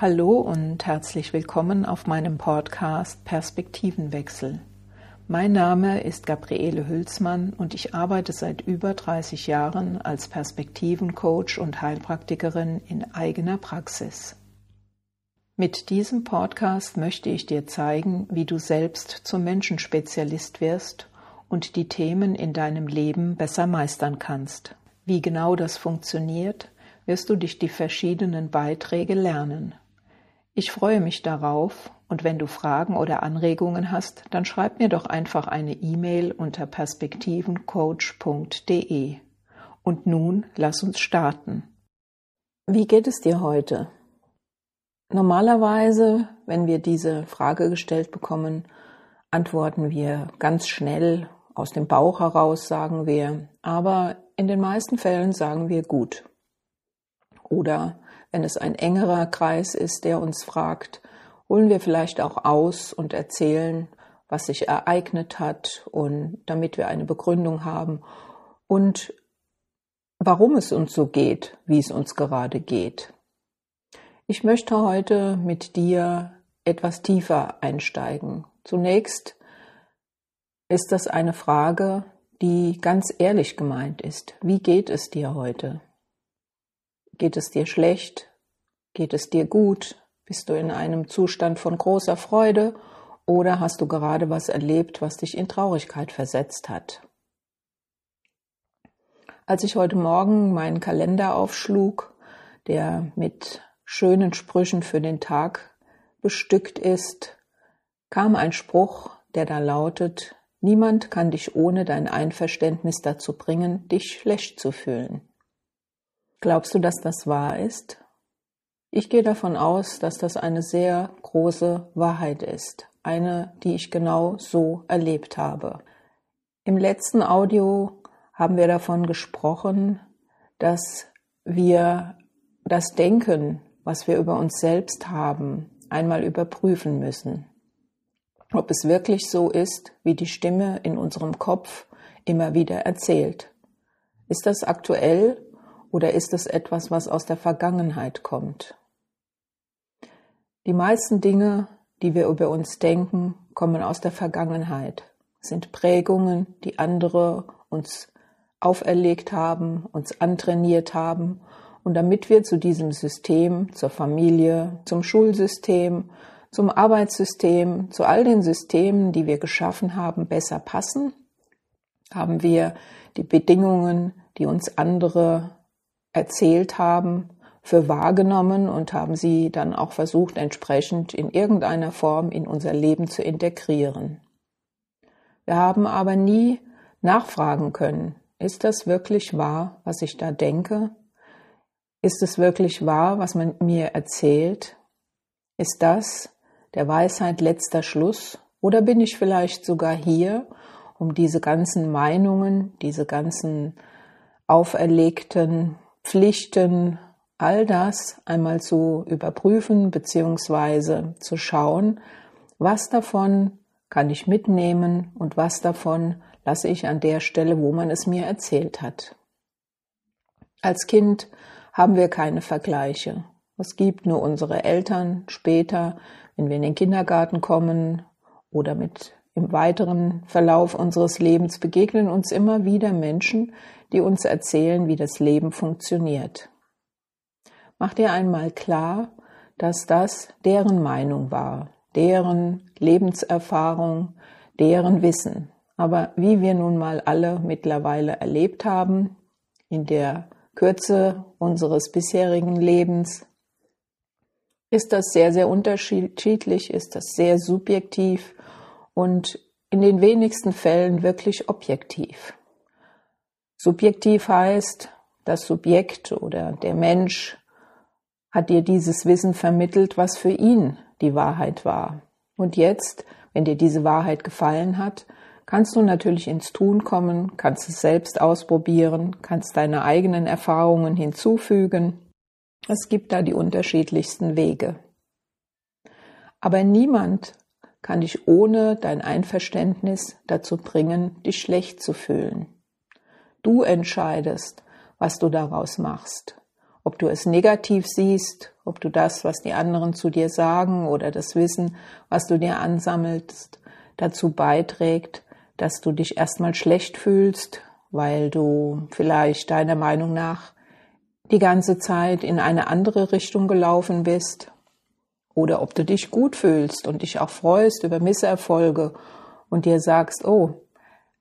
Hallo und herzlich willkommen auf meinem Podcast Perspektivenwechsel. Mein Name ist Gabriele Hülsmann und ich arbeite seit über 30 Jahren als Perspektivencoach und Heilpraktikerin in eigener Praxis. Mit diesem Podcast möchte ich dir zeigen, wie du selbst zum Menschenspezialist wirst und die Themen in deinem Leben besser meistern kannst. Wie genau das funktioniert, wirst du durch die verschiedenen Beiträge lernen. Ich freue mich darauf und wenn du Fragen oder Anregungen hast, dann schreib mir doch einfach eine E-Mail unter perspektivencoach.de. Und nun lass uns starten. Wie geht es dir heute? Normalerweise, wenn wir diese Frage gestellt bekommen, antworten wir ganz schnell aus dem Bauch heraus, sagen wir, aber in den meisten Fällen sagen wir gut. Oder wenn es ein engerer Kreis ist, der uns fragt, holen wir vielleicht auch aus und erzählen, was sich ereignet hat und damit wir eine Begründung haben und warum es uns so geht, wie es uns gerade geht. Ich möchte heute mit dir etwas tiefer einsteigen. Zunächst ist das eine Frage, die ganz ehrlich gemeint ist. Wie geht es dir heute? Geht es dir schlecht? Geht es dir gut? Bist du in einem Zustand von großer Freude oder hast du gerade was erlebt, was dich in Traurigkeit versetzt hat? Als ich heute Morgen meinen Kalender aufschlug, der mit schönen Sprüchen für den Tag bestückt ist, kam ein Spruch, der da lautet, Niemand kann dich ohne dein Einverständnis dazu bringen, dich schlecht zu fühlen. Glaubst du, dass das wahr ist? Ich gehe davon aus, dass das eine sehr große Wahrheit ist, eine, die ich genau so erlebt habe. Im letzten Audio haben wir davon gesprochen, dass wir das Denken, was wir über uns selbst haben, einmal überprüfen müssen. Ob es wirklich so ist, wie die Stimme in unserem Kopf immer wieder erzählt. Ist das aktuell oder ist es etwas, was aus der Vergangenheit kommt? Die meisten Dinge, die wir über uns denken, kommen aus der Vergangenheit, sind Prägungen, die andere uns auferlegt haben, uns antrainiert haben. Und damit wir zu diesem System, zur Familie, zum Schulsystem, zum Arbeitssystem, zu all den Systemen, die wir geschaffen haben, besser passen, haben wir die Bedingungen, die uns andere erzählt haben, für wahrgenommen und haben sie dann auch versucht, entsprechend in irgendeiner Form in unser Leben zu integrieren. Wir haben aber nie nachfragen können, ist das wirklich wahr, was ich da denke? Ist es wirklich wahr, was man mir erzählt? Ist das der Weisheit letzter Schluss? Oder bin ich vielleicht sogar hier, um diese ganzen Meinungen, diese ganzen auferlegten Pflichten, all das einmal zu überprüfen beziehungsweise zu schauen, was davon kann ich mitnehmen und was davon lasse ich an der Stelle, wo man es mir erzählt hat. Als Kind haben wir keine Vergleiche. Es gibt nur unsere Eltern später, wenn wir in den Kindergarten kommen oder mit im weiteren Verlauf unseres Lebens begegnen uns immer wieder Menschen, die uns erzählen, wie das Leben funktioniert. Mach dir einmal klar, dass das deren Meinung war, deren Lebenserfahrung, deren Wissen. Aber wie wir nun mal alle mittlerweile erlebt haben, in der Kürze unseres bisherigen Lebens, ist das sehr, sehr unterschiedlich, ist das sehr subjektiv und in den wenigsten Fällen wirklich objektiv. Subjektiv heißt, das Subjekt oder der Mensch hat dir dieses Wissen vermittelt, was für ihn die Wahrheit war. Und jetzt, wenn dir diese Wahrheit gefallen hat, kannst du natürlich ins Tun kommen, kannst es selbst ausprobieren, kannst deine eigenen Erfahrungen hinzufügen. Es gibt da die unterschiedlichsten Wege. Aber niemand kann dich ohne dein Einverständnis dazu bringen, dich schlecht zu fühlen. Du entscheidest, was du daraus machst. ob du es negativ siehst, ob du das, was die anderen zu dir sagen oder das Wissen, was du dir ansammelst, dazu beiträgt, dass du dich erstmal schlecht fühlst, weil du vielleicht deiner Meinung nach die ganze Zeit in eine andere Richtung gelaufen bist, oder ob du dich gut fühlst und dich auch freust über Misserfolge und dir sagst, oh,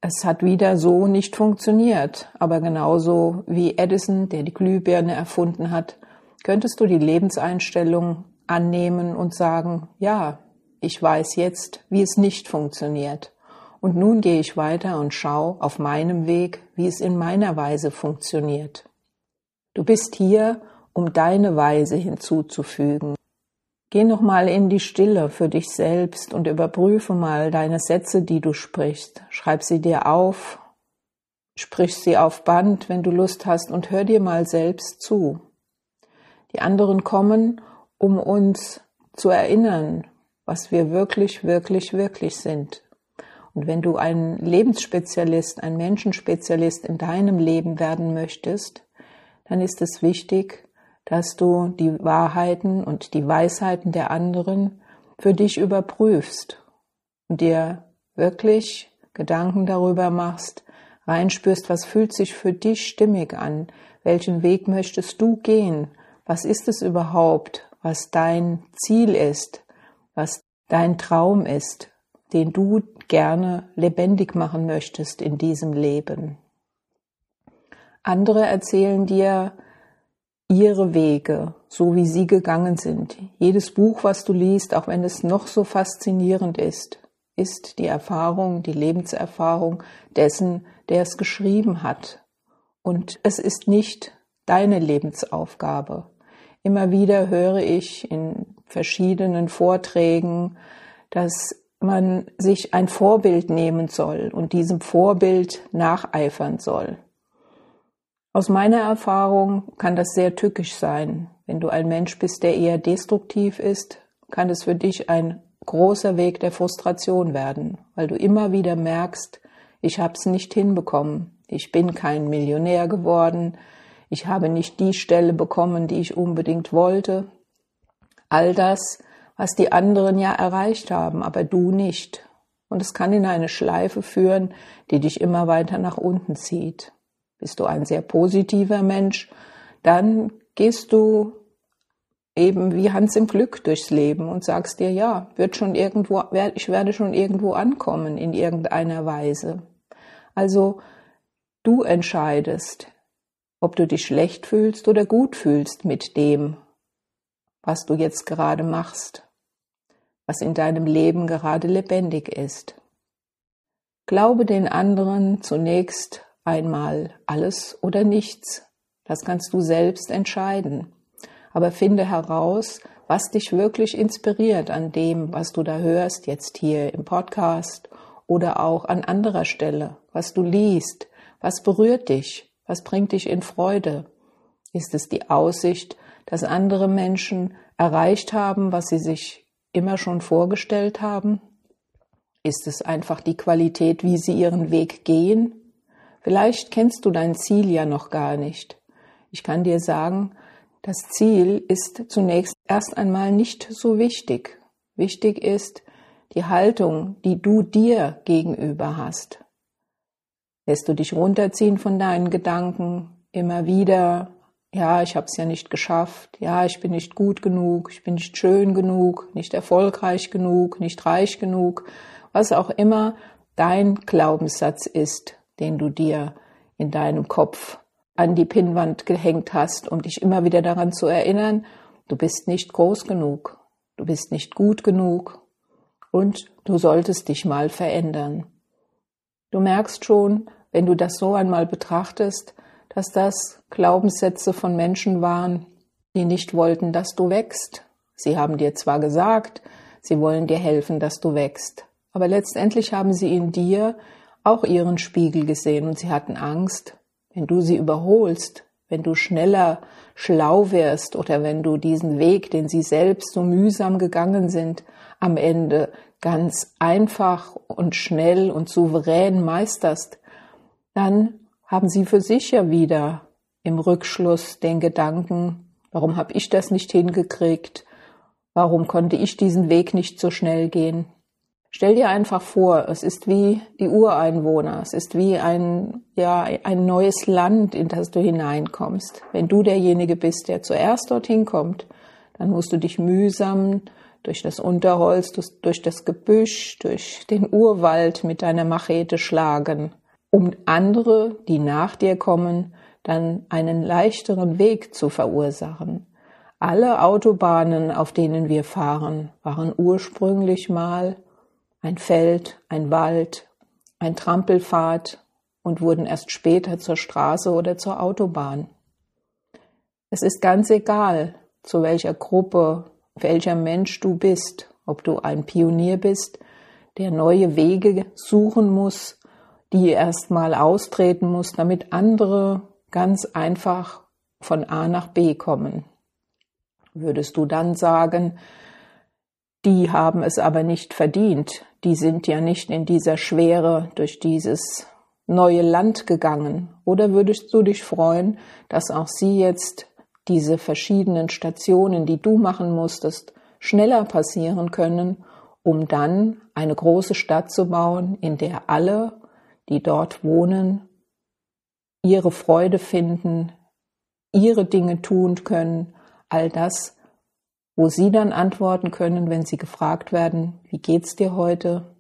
es hat wieder so nicht funktioniert, aber genauso wie Edison, der die Glühbirne erfunden hat, könntest du die Lebenseinstellung annehmen und sagen, ja, ich weiß jetzt, wie es nicht funktioniert. Und nun gehe ich weiter und schau auf meinem Weg, wie es in meiner Weise funktioniert. Du bist hier, um deine Weise hinzuzufügen. Geh noch mal in die Stille für dich selbst und überprüfe mal deine Sätze, die du sprichst. Schreib sie dir auf, sprich sie auf Band, wenn du Lust hast und hör dir mal selbst zu. Die anderen kommen, um uns zu erinnern, was wir wirklich, wirklich, wirklich sind. Und wenn du ein Lebensspezialist, ein Menschenspezialist in deinem Leben werden möchtest, dann ist es wichtig, dass du die Wahrheiten und die Weisheiten der anderen für dich überprüfst und dir wirklich Gedanken darüber machst, reinspürst, was fühlt sich für dich stimmig an, welchen Weg möchtest du gehen, was ist es überhaupt, was dein Ziel ist, was dein Traum ist, den du gerne lebendig machen möchtest in diesem Leben. Andere erzählen dir, ihre Wege, so wie sie gegangen sind. Jedes Buch, was du liest, auch wenn es noch so faszinierend ist, ist die Erfahrung, die Lebenserfahrung dessen, der es geschrieben hat. Und es ist nicht deine Lebensaufgabe. Immer wieder höre ich in verschiedenen Vorträgen, dass man sich ein Vorbild nehmen soll und diesem Vorbild nacheifern soll. Aus meiner Erfahrung kann das sehr tückisch sein. Wenn du ein Mensch bist, der eher destruktiv ist, kann es für dich ein großer Weg der Frustration werden, weil du immer wieder merkst, ich habe es nicht hinbekommen, ich bin kein Millionär geworden, ich habe nicht die Stelle bekommen, die ich unbedingt wollte. All das, was die anderen ja erreicht haben, aber du nicht. Und es kann in eine Schleife führen, die dich immer weiter nach unten zieht bist du ein sehr positiver Mensch, dann gehst du eben wie Hans im Glück durchs Leben und sagst dir, ja, wird schon irgendwo, ich werde schon irgendwo ankommen in irgendeiner Weise. Also du entscheidest, ob du dich schlecht fühlst oder gut fühlst mit dem, was du jetzt gerade machst, was in deinem Leben gerade lebendig ist. Glaube den anderen zunächst einmal alles oder nichts. Das kannst du selbst entscheiden. Aber finde heraus, was dich wirklich inspiriert an dem, was du da hörst, jetzt hier im Podcast oder auch an anderer Stelle, was du liest, was berührt dich, was bringt dich in Freude. Ist es die Aussicht, dass andere Menschen erreicht haben, was sie sich immer schon vorgestellt haben? Ist es einfach die Qualität, wie sie ihren Weg gehen? Vielleicht kennst du dein Ziel ja noch gar nicht. Ich kann dir sagen, das Ziel ist zunächst erst einmal nicht so wichtig. Wichtig ist die Haltung, die du dir gegenüber hast. Lässt du dich runterziehen von deinen Gedanken? Immer wieder, ja, ich habe es ja nicht geschafft, ja, ich bin nicht gut genug, ich bin nicht schön genug, nicht erfolgreich genug, nicht reich genug, was auch immer dein Glaubenssatz ist, den du dir in deinem Kopf an die Pinnwand gehängt hast, um dich immer wieder daran zu erinnern, du bist nicht groß genug, du bist nicht gut genug und du solltest dich mal verändern. Du merkst schon, wenn du das so einmal betrachtest, dass das Glaubenssätze von Menschen waren, die nicht wollten, dass du wächst. Sie haben dir zwar gesagt, sie wollen dir helfen, dass du wächst, aber letztendlich haben sie in dir auch ihren Spiegel gesehen und sie hatten Angst, wenn du sie überholst, wenn du schneller schlau wirst oder wenn du diesen Weg, den sie selbst so mühsam gegangen sind, am Ende ganz einfach und schnell und souverän meisterst, dann haben sie für sich ja wieder im Rückschluss den Gedanken, warum habe ich das nicht hingekriegt? Warum konnte ich diesen Weg nicht so schnell gehen? Stell dir einfach vor, es ist wie die Ureinwohner, es ist wie ein, ja, ein neues Land, in das du hineinkommst. Wenn du derjenige bist, der zuerst dorthin kommt, dann musst du dich mühsam durch das Unterholz, durch das Gebüsch, durch den Urwald mit deiner Machete schlagen, um andere, die nach dir kommen, dann einen leichteren Weg zu verursachen. Alle Autobahnen, auf denen wir fahren, waren ursprünglich mal ein Feld, ein Wald, ein Trampelpfad und wurden erst später zur Straße oder zur Autobahn. Es ist ganz egal, zu welcher Gruppe, welcher Mensch du bist, ob du ein Pionier bist, der neue Wege suchen muss, die erstmal austreten muss, damit andere ganz einfach von A nach B kommen. Würdest du dann sagen, die haben es aber nicht verdient, die sind ja nicht in dieser Schwere durch dieses neue Land gegangen. Oder würdest du dich freuen, dass auch sie jetzt diese verschiedenen Stationen, die du machen musstest, schneller passieren können, um dann eine große Stadt zu bauen, in der alle, die dort wohnen, ihre Freude finden, ihre Dinge tun können, all das, wo Sie dann antworten können, wenn Sie gefragt werden, wie geht's dir heute?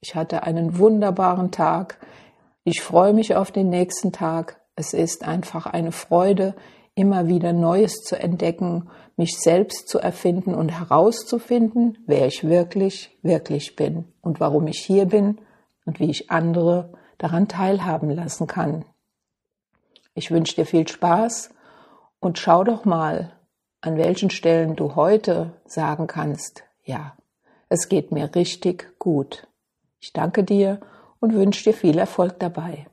Ich hatte einen wunderbaren Tag. Ich freue mich auf den nächsten Tag. Es ist einfach eine Freude, immer wieder Neues zu entdecken, mich selbst zu erfinden und herauszufinden, wer ich wirklich, wirklich bin und warum ich hier bin und wie ich andere daran teilhaben lassen kann. Ich wünsche dir viel Spaß und schau doch mal, an welchen Stellen du heute sagen kannst, ja, es geht mir richtig gut. Ich danke dir und wünsche dir viel Erfolg dabei.